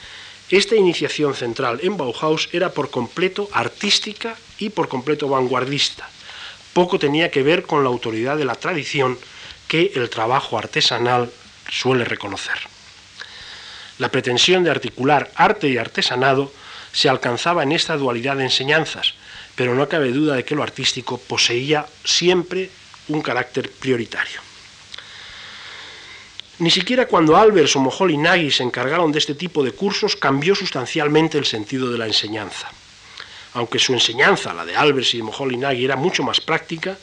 esta iniciación central en Bauhaus era por completo artística y por completo vanguardista. Poco tenía que ver con la autoridad de la tradición que el trabajo artesanal suele reconocer. La pretensión de articular arte y artesanado se alcanzaba en esta dualidad de enseñanzas, pero no cabe duda de que lo artístico poseía siempre un carácter prioritario. Ni siquiera cuando Albers o Moholy Nagy se encargaron de este tipo de cursos cambió sustancialmente el sentido de la enseñanza. Aunque su enseñanza, la de Albers y Moholy Nagy, era mucho más práctica,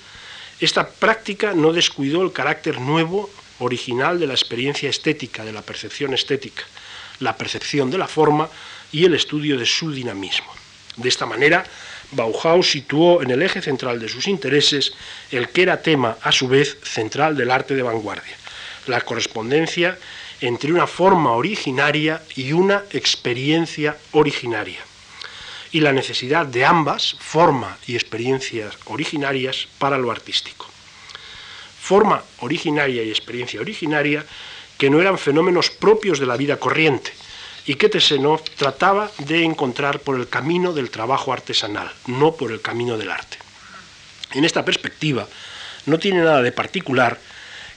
esta práctica no descuidó el carácter nuevo, original de la experiencia estética, de la percepción estética, la percepción de la forma y el estudio de su dinamismo. De esta manera, Bauhaus situó en el eje central de sus intereses el que era tema, a su vez, central del arte de vanguardia, la correspondencia entre una forma originaria y una experiencia originaria, y la necesidad de ambas, forma y experiencias originarias, para lo artístico. Forma originaria y experiencia originaria que no eran fenómenos propios de la vida corriente, y que Tesenov trataba de encontrar por el camino del trabajo artesanal, no por el camino del arte. En esta perspectiva, no tiene nada de particular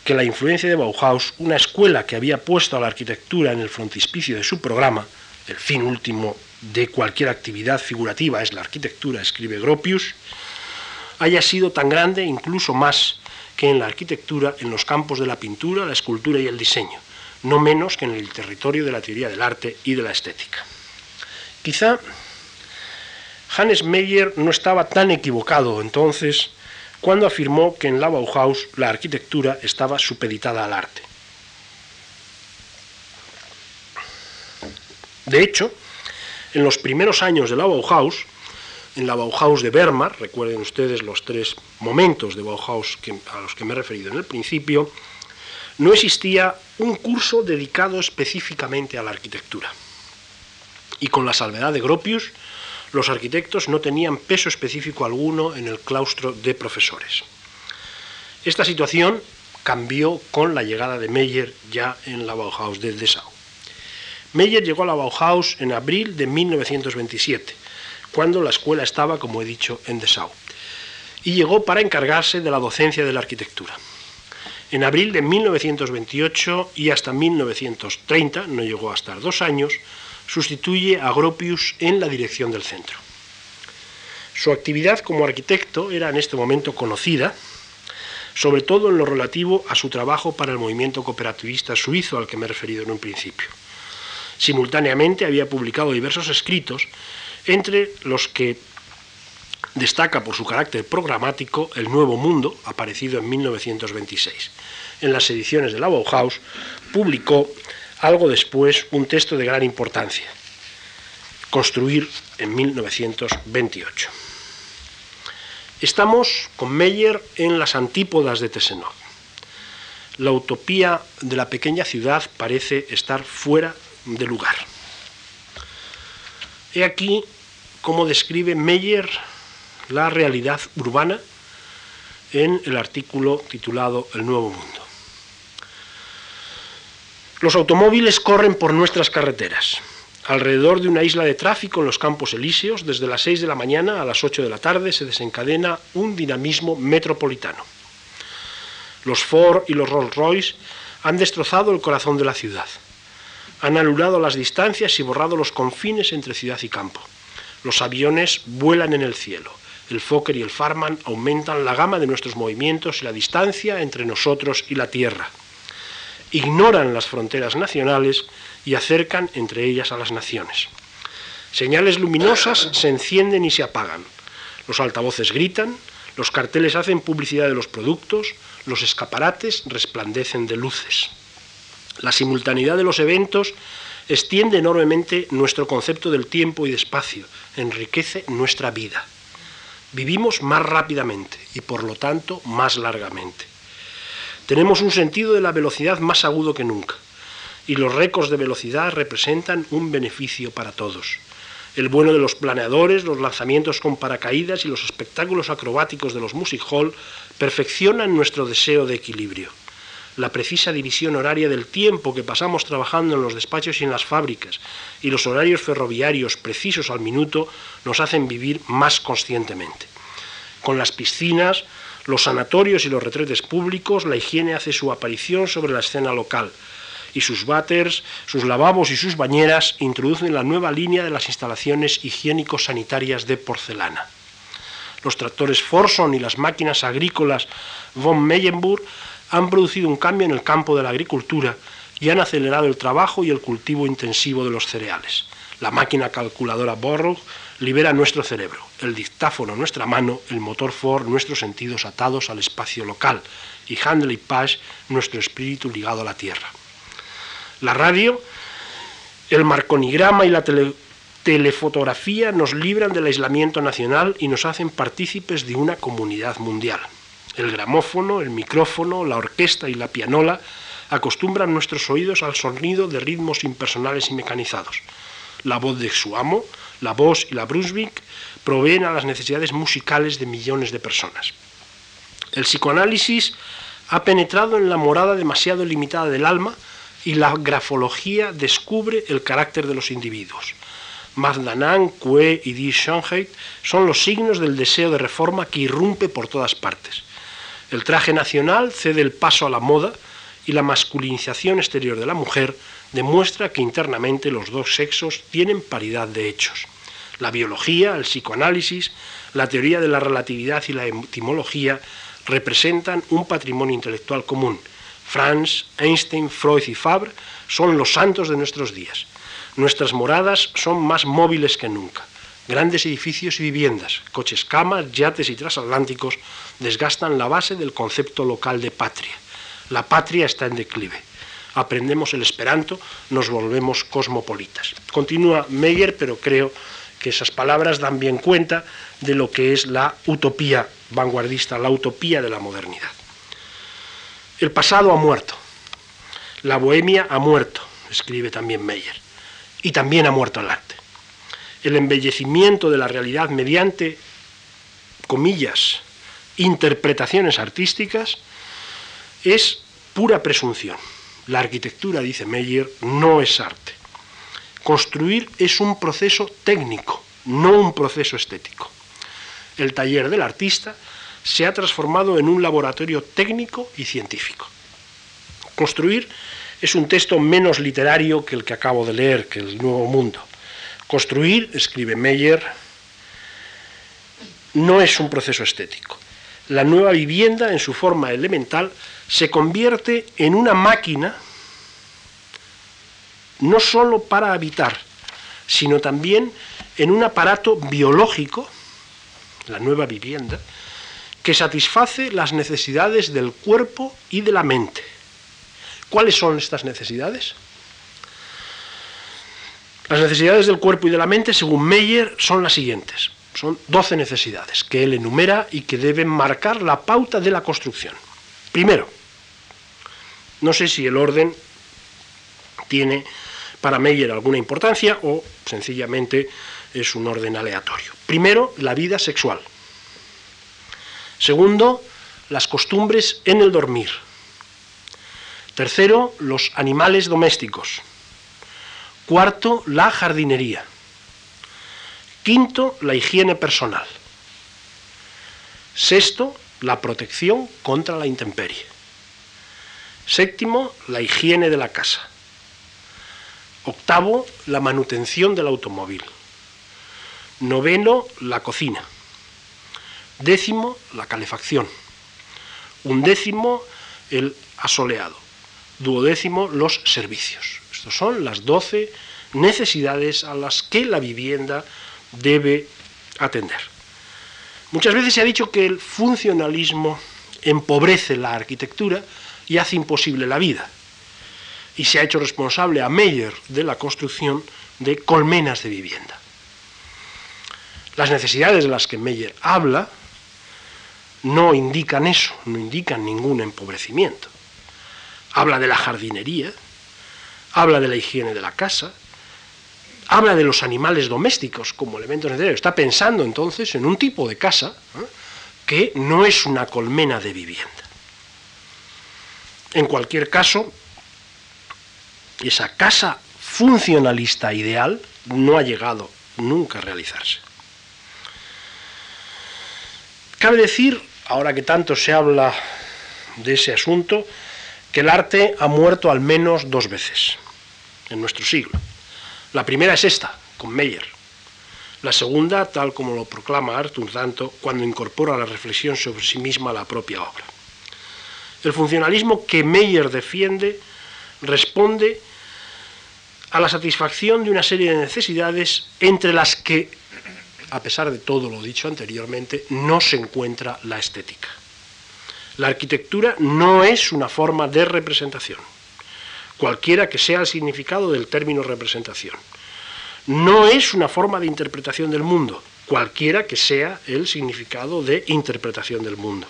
que la influencia de Bauhaus, una escuela que había puesto a la arquitectura en el frontispicio de su programa, el fin último de cualquier actividad figurativa es la arquitectura, escribe Gropius, haya sido tan grande, incluso más que en la arquitectura, en los campos de la pintura, la escultura y el diseño no menos que en el territorio de la teoría del arte y de la estética. Quizá Hannes Meyer no estaba tan equivocado entonces cuando afirmó que en la Bauhaus la arquitectura estaba supeditada al arte. De hecho, en los primeros años de la Bauhaus, en la Bauhaus de Wehrmacht, recuerden ustedes los tres momentos de Bauhaus a los que me he referido en el principio, no existía un curso dedicado específicamente a la arquitectura. Y con la salvedad de Gropius, los arquitectos no tenían peso específico alguno en el claustro de profesores. Esta situación cambió con la llegada de Meyer ya en la Bauhaus de Dessau. Meyer llegó a la Bauhaus en abril de 1927, cuando la escuela estaba, como he dicho, en Dessau, y llegó para encargarse de la docencia de la arquitectura. En abril de 1928 y hasta 1930, no llegó a estar dos años, sustituye a Gropius en la dirección del centro. Su actividad como arquitecto era en este momento conocida, sobre todo en lo relativo a su trabajo para el movimiento cooperativista suizo al que me he referido en un principio. Simultáneamente había publicado diversos escritos, entre los que destaca por su carácter programático El Nuevo Mundo, aparecido en 1926. En las ediciones de la Bauhaus publicó algo después un texto de gran importancia, Construir en 1928. Estamos con Meyer en las antípodas de Tesenov. La utopía de la pequeña ciudad parece estar fuera de lugar. He aquí cómo describe Meyer la realidad urbana en el artículo titulado El Nuevo Mundo. Los automóviles corren por nuestras carreteras, alrededor de una isla de tráfico en los Campos Elíseos, desde las 6 de la mañana a las 8 de la tarde se desencadena un dinamismo metropolitano. Los Ford y los Rolls Royce han destrozado el corazón de la ciudad. Han anulado las distancias y borrado los confines entre ciudad y campo. Los aviones vuelan en el cielo el Fokker y el Farman aumentan la gama de nuestros movimientos y la distancia entre nosotros y la Tierra. Ignoran las fronteras nacionales y acercan entre ellas a las naciones. Señales luminosas se encienden y se apagan. Los altavoces gritan, los carteles hacen publicidad de los productos, los escaparates resplandecen de luces. La simultaneidad de los eventos extiende enormemente nuestro concepto del tiempo y de espacio, enriquece nuestra vida. Vivimos más rápidamente y por lo tanto más largamente. Tenemos un sentido de la velocidad más agudo que nunca y los récords de velocidad representan un beneficio para todos. El bueno de los planeadores, los lanzamientos con paracaídas y los espectáculos acrobáticos de los music hall perfeccionan nuestro deseo de equilibrio la precisa división horaria del tiempo que pasamos trabajando en los despachos y en las fábricas y los horarios ferroviarios precisos al minuto nos hacen vivir más conscientemente. Con las piscinas, los sanatorios y los retretes públicos, la higiene hace su aparición sobre la escena local y sus váteres, sus lavabos y sus bañeras introducen la nueva línea de las instalaciones higiénico-sanitarias de porcelana. Los tractores Forson y las máquinas agrícolas von Meyenburg han producido un cambio en el campo de la agricultura y han acelerado el trabajo y el cultivo intensivo de los cereales. La máquina calculadora Borrow libera nuestro cerebro, el dictáfono nuestra mano, el motor Ford nuestros sentidos atados al espacio local y Handley Page nuestro espíritu ligado a la tierra. La radio, el marconigrama y la telefotografía nos libran del aislamiento nacional y nos hacen partícipes de una comunidad mundial. El gramófono, el micrófono, la orquesta y la pianola acostumbran nuestros oídos al sonido de ritmos impersonales y mecanizados. La voz de su amo, la voz y la Brunswick proveen a las necesidades musicales de millones de personas. El psicoanálisis ha penetrado en la morada demasiado limitada del alma y la grafología descubre el carácter de los individuos. Magdanan, Kue y Di Schoenheit son los signos del deseo de reforma que irrumpe por todas partes. El traje nacional cede el paso a la moda y la masculinización exterior de la mujer demuestra que internamente los dos sexos tienen paridad de hechos. La biología, el psicoanálisis, la teoría de la relatividad y la etimología representan un patrimonio intelectual común. Franz, Einstein, Freud y Fabre son los santos de nuestros días. Nuestras moradas son más móviles que nunca. Grandes edificios y viviendas, coches camas, yates y transatlánticos desgastan la base del concepto local de patria. La patria está en declive aprendemos el esperanto, nos volvemos cosmopolitas. Continúa Meyer, pero creo que esas palabras dan bien cuenta de lo que es la utopía vanguardista, la utopía de la modernidad. El pasado ha muerto, la bohemia ha muerto, escribe también Meyer, y también ha muerto el arte. El embellecimiento de la realidad mediante, comillas, interpretaciones artísticas es pura presunción. La arquitectura, dice Meyer, no es arte. Construir es un proceso técnico, no un proceso estético. El taller del artista se ha transformado en un laboratorio técnico y científico. Construir es un texto menos literario que el que acabo de leer, que el Nuevo Mundo. Construir, escribe Meyer, no es un proceso estético. La nueva vivienda, en su forma elemental, se convierte en una máquina no sólo para habitar, sino también en un aparato biológico, la nueva vivienda, que satisface las necesidades del cuerpo y de la mente. ¿Cuáles son estas necesidades? Las necesidades del cuerpo y de la mente, según Meyer, son las siguientes. Son 12 necesidades que él enumera y que deben marcar la pauta de la construcción. Primero, no sé si el orden tiene para Meyer alguna importancia o sencillamente es un orden aleatorio. Primero, la vida sexual. Segundo, las costumbres en el dormir. Tercero, los animales domésticos. Cuarto, la jardinería. Quinto, la higiene personal. Sexto, la protección contra la intemperie. Séptimo, la higiene de la casa. Octavo, la manutención del automóvil. Noveno, la cocina. Décimo, la calefacción. Undécimo, el asoleado. Duodécimo, los servicios. Estas son las doce necesidades a las que la vivienda debe atender. Muchas veces se ha dicho que el funcionalismo empobrece la arquitectura y hace imposible la vida. Y se ha hecho responsable a Meyer de la construcción de colmenas de vivienda. Las necesidades de las que Meyer habla no indican eso, no indican ningún empobrecimiento. Habla de la jardinería, habla de la higiene de la casa, habla de los animales domésticos como elementos necesarios. Está pensando entonces en un tipo de casa ¿eh? que no es una colmena de vivienda. En cualquier caso, esa casa funcionalista ideal no ha llegado nunca a realizarse. Cabe decir, ahora que tanto se habla de ese asunto, que el arte ha muerto al menos dos veces en nuestro siglo. La primera es esta, con Meyer. La segunda, tal como lo proclama Arthur Danto, cuando incorpora la reflexión sobre sí misma a la propia obra. El funcionalismo que Meyer defiende responde a la satisfacción de una serie de necesidades entre las que, a pesar de todo lo dicho anteriormente, no se encuentra la estética. La arquitectura no es una forma de representación, cualquiera que sea el significado del término representación. No es una forma de interpretación del mundo, cualquiera que sea el significado de interpretación del mundo.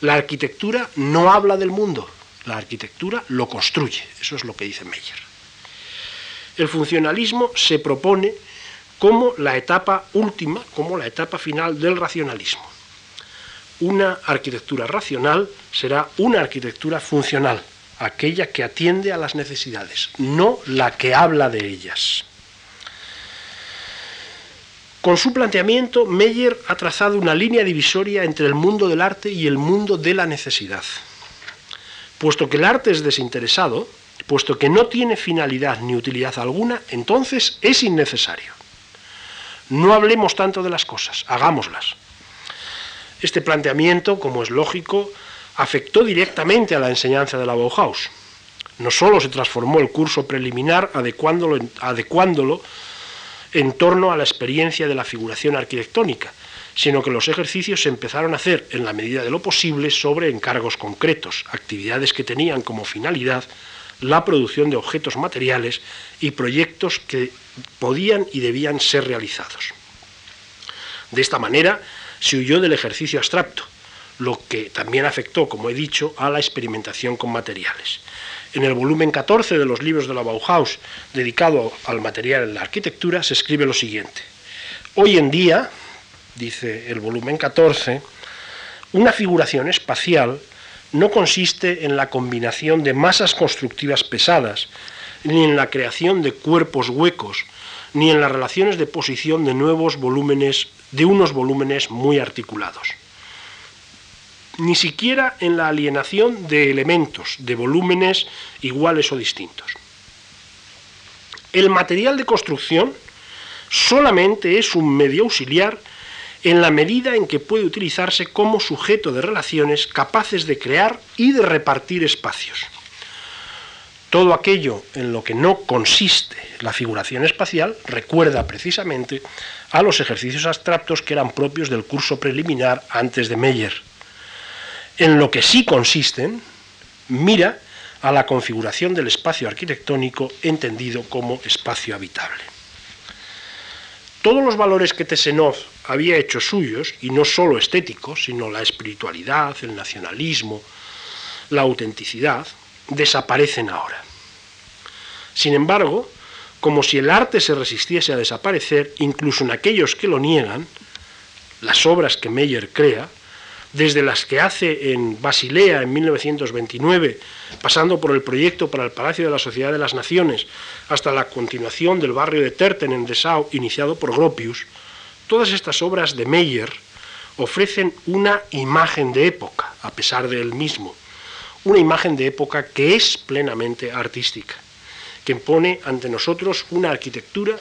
La arquitectura no habla del mundo, la arquitectura lo construye, eso es lo que dice Meyer el funcionalismo se propone como la etapa última, como la etapa final del racionalismo. Una arquitectura racional será una arquitectura funcional, aquella que atiende a las necesidades, no la que habla de ellas. Con su planteamiento, Meyer ha trazado una línea divisoria entre el mundo del arte y el mundo de la necesidad. Puesto que el arte es desinteresado, puesto que no tiene finalidad ni utilidad alguna, entonces es innecesario. No hablemos tanto de las cosas, hagámoslas. Este planteamiento, como es lógico, afectó directamente a la enseñanza de la Bauhaus. No solo se transformó el curso preliminar adecuándolo, adecuándolo en torno a la experiencia de la figuración arquitectónica, sino que los ejercicios se empezaron a hacer en la medida de lo posible sobre encargos concretos, actividades que tenían como finalidad la producción de objetos materiales y proyectos que podían y debían ser realizados. De esta manera se huyó del ejercicio abstracto, lo que también afectó, como he dicho, a la experimentación con materiales. En el volumen 14 de los libros de la Bauhaus, dedicado al material en la arquitectura, se escribe lo siguiente. Hoy en día, dice el volumen 14, una figuración espacial no consiste en la combinación de masas constructivas pesadas, ni en la creación de cuerpos huecos, ni en las relaciones de posición de nuevos volúmenes, de unos volúmenes muy articulados. Ni siquiera en la alienación de elementos, de volúmenes iguales o distintos. El material de construcción solamente es un medio auxiliar en la medida en que puede utilizarse como sujeto de relaciones capaces de crear y de repartir espacios. Todo aquello en lo que no consiste la figuración espacial recuerda precisamente a los ejercicios abstractos que eran propios del curso preliminar antes de Meyer. En lo que sí consisten, mira a la configuración del espacio arquitectónico entendido como espacio habitable. Todos los valores que Tesenov había hecho suyos, y no solo estéticos, sino la espiritualidad, el nacionalismo, la autenticidad, desaparecen ahora. Sin embargo, como si el arte se resistiese a desaparecer, incluso en aquellos que lo niegan, las obras que Meyer crea, desde las que hace en Basilea en 1929, pasando por el proyecto para el Palacio de la Sociedad de las Naciones, hasta la continuación del barrio de Terten en Dessau, iniciado por Gropius, todas estas obras de Meyer ofrecen una imagen de época, a pesar de él mismo, una imagen de época que es plenamente artística, que pone ante nosotros una arquitectura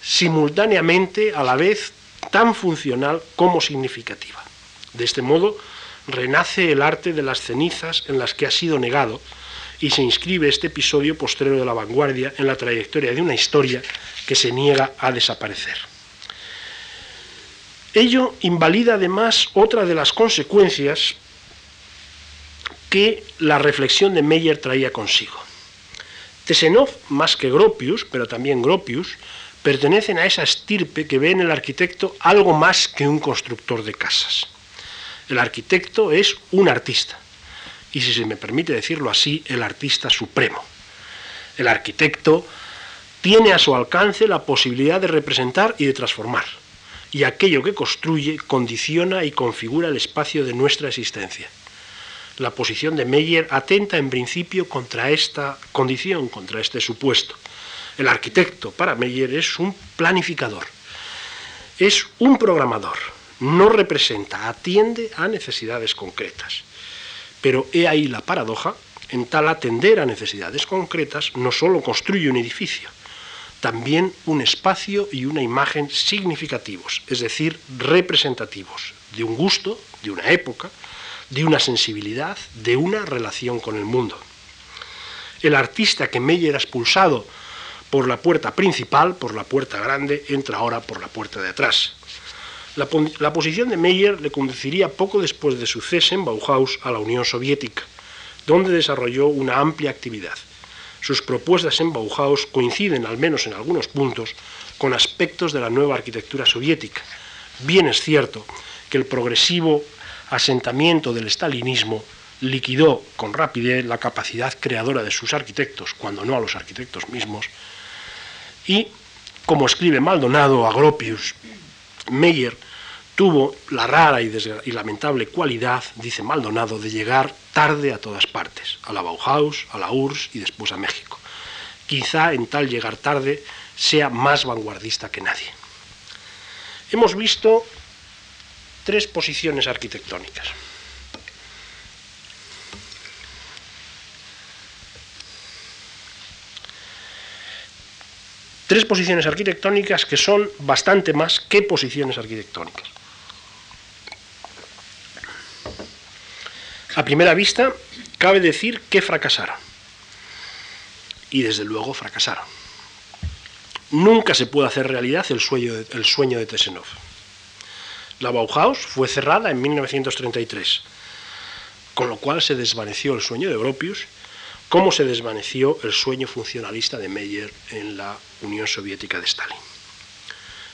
simultáneamente a la vez tan funcional como significativa. De este modo, renace el arte de las cenizas en las que ha sido negado y se inscribe este episodio postrero de la vanguardia en la trayectoria de una historia que se niega a desaparecer. Ello invalida además otra de las consecuencias que la reflexión de Meyer traía consigo. Tesenov, más que Gropius, pero también Gropius, pertenecen a esa estirpe que ve en el arquitecto algo más que un constructor de casas. El arquitecto es un artista, y si se me permite decirlo así, el artista supremo. El arquitecto tiene a su alcance la posibilidad de representar y de transformar, y aquello que construye condiciona y configura el espacio de nuestra existencia. La posición de Meyer atenta en principio contra esta condición, contra este supuesto. El arquitecto para Meyer es un planificador, es un programador, no representa, atiende a necesidades concretas. Pero he ahí la paradoja en tal atender a necesidades concretas, no solo construye un edificio, también un espacio y una imagen significativos, es decir, representativos, de un gusto, de una época, de una sensibilidad, de una relación con el mundo. El artista que Meyer ha expulsado por la puerta principal, por la puerta grande, entra ahora por la puerta de atrás. La, posición de Meyer le conduciría poco después de su cese en Bauhaus a la Unión Soviética, donde desarrolló una amplia actividad. Sus propuestas en Bauhaus coinciden, al menos en algunos puntos, con aspectos de la nueva arquitectura soviética. Bien es cierto que el progresivo asentamiento del stalinismo liquidó con rapidez la capacidad creadora de sus arquitectos, cuando no a los arquitectos mismos, y, como escribe Maldonado a Gropius, Meyer tuvo la rara y, lamentable cualidad, dice Maldonado, de llegar tarde a todas partes, a la Bauhaus, a la URSS y después a México. Quizá en tal llegar tarde sea más vanguardista que nadie. Hemos visto tres posiciones arquitectónicas. Tres posiciones arquitectónicas que son bastante más que posiciones arquitectónicas. A primera vista, cabe decir que fracasaron. Y desde luego fracasaron. Nunca se puede hacer realidad el sueño de, el Tesenov. La Bauhaus fue cerrada en 1933, con lo cual se desvaneció el sueño de Gropius, como se desvaneció el sueño funcionalista de Meyer en la Unión Soviética de Stalin.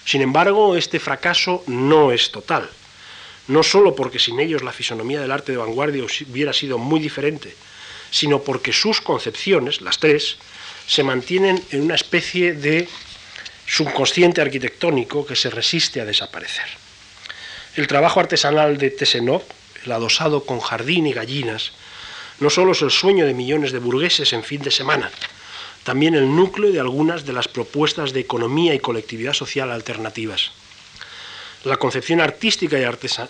Sin embargo, este fracaso no es total no solo porque sin ellos la fisonomía del arte de vanguardia hubiera sido muy diferente, sino porque sus concepciones, las tres, se mantienen en una especie de subconsciente arquitectónico que se resiste a desaparecer. El trabajo artesanal de Tesenov, el adosado con jardín y gallinas, no solo es el sueño de millones de burgueses en fin de semana, también el núcleo de algunas de las propuestas de economía y colectividad social alternativas. La concepción artística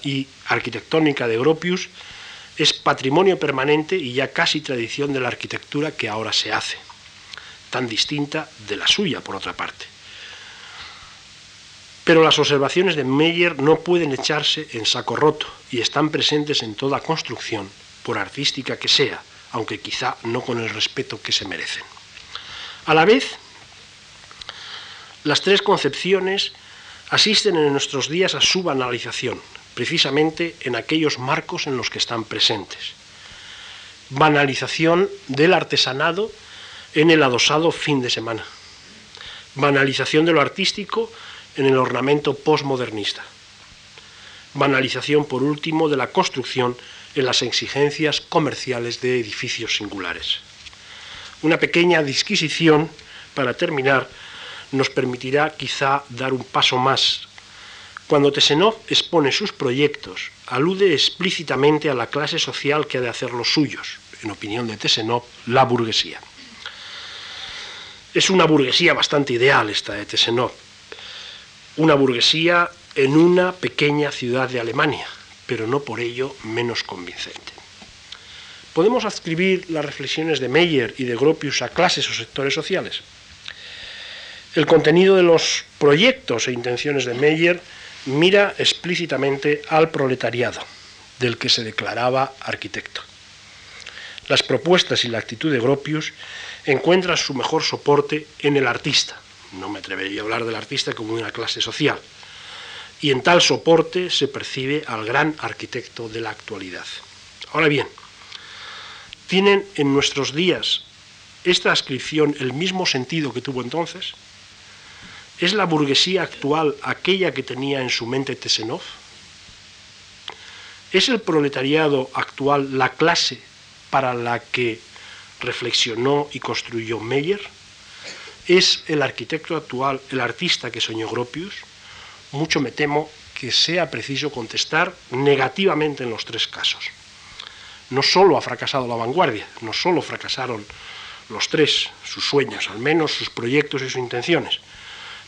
y, arquitectónica de Gropius es patrimonio permanente y ya casi tradición de la arquitectura que ahora se hace, tan distinta de la suya, por otra parte. Pero las observaciones de Meyer no pueden echarse en saco roto y están presentes en toda construcción, por artística que sea, aunque quizá no con el respeto que se merecen. A la vez, las tres concepciones asisten en nuestros días a su banalización, precisamente en aquellos marcos en los que están presentes. Banalización del artesanado en el adosado fin de semana. Banalización de lo artístico en el ornamento postmodernista. Banalización, por último, de la construcción en las exigencias comerciales de edificios singulares. Una pequeña disquisición para terminar nos permitirá quizá dar un paso más. Cuando Tesenov expone sus proyectos, alude explícitamente a la clase social que ha de hacer los suyos, en opinión de Tesenov, la burguesía. Es una burguesía bastante ideal esta de Tesenov, una burguesía en una pequeña ciudad de Alemania, pero no por ello menos convincente. ¿Podemos adscribir las reflexiones de Meyer y de Gropius a clases o sectores sociales? El contenido de los proyectos e intenciones de Meyer mira explícitamente al proletariado, del que se declaraba arquitecto. Las propuestas y la actitud de Gropius encuentran su mejor soporte en el artista. No me atrevería a hablar del artista como una clase social. Y en tal soporte se percibe al gran arquitecto de la actualidad. Ahora bien, ¿tienen en nuestros días esta ascripción el mismo sentido que tuvo entonces? ¿Es la burguesía actual aquella que tenía en su mente Tesenov? ¿Es el proletariado actual la clase para la que reflexionó y construyó Meyer? ¿Es el arquitecto actual el artista que soñó Gropius? Mucho me temo que sea preciso contestar negativamente en los tres casos. No solo ha fracasado la vanguardia, no solo fracasaron los tres, sus sueños, al menos sus proyectos y sus intenciones,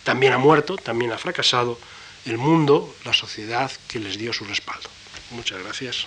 también ha muerto, también ha fracasado el mundo, la sociedad que les dio su respaldo. Muchas gracias.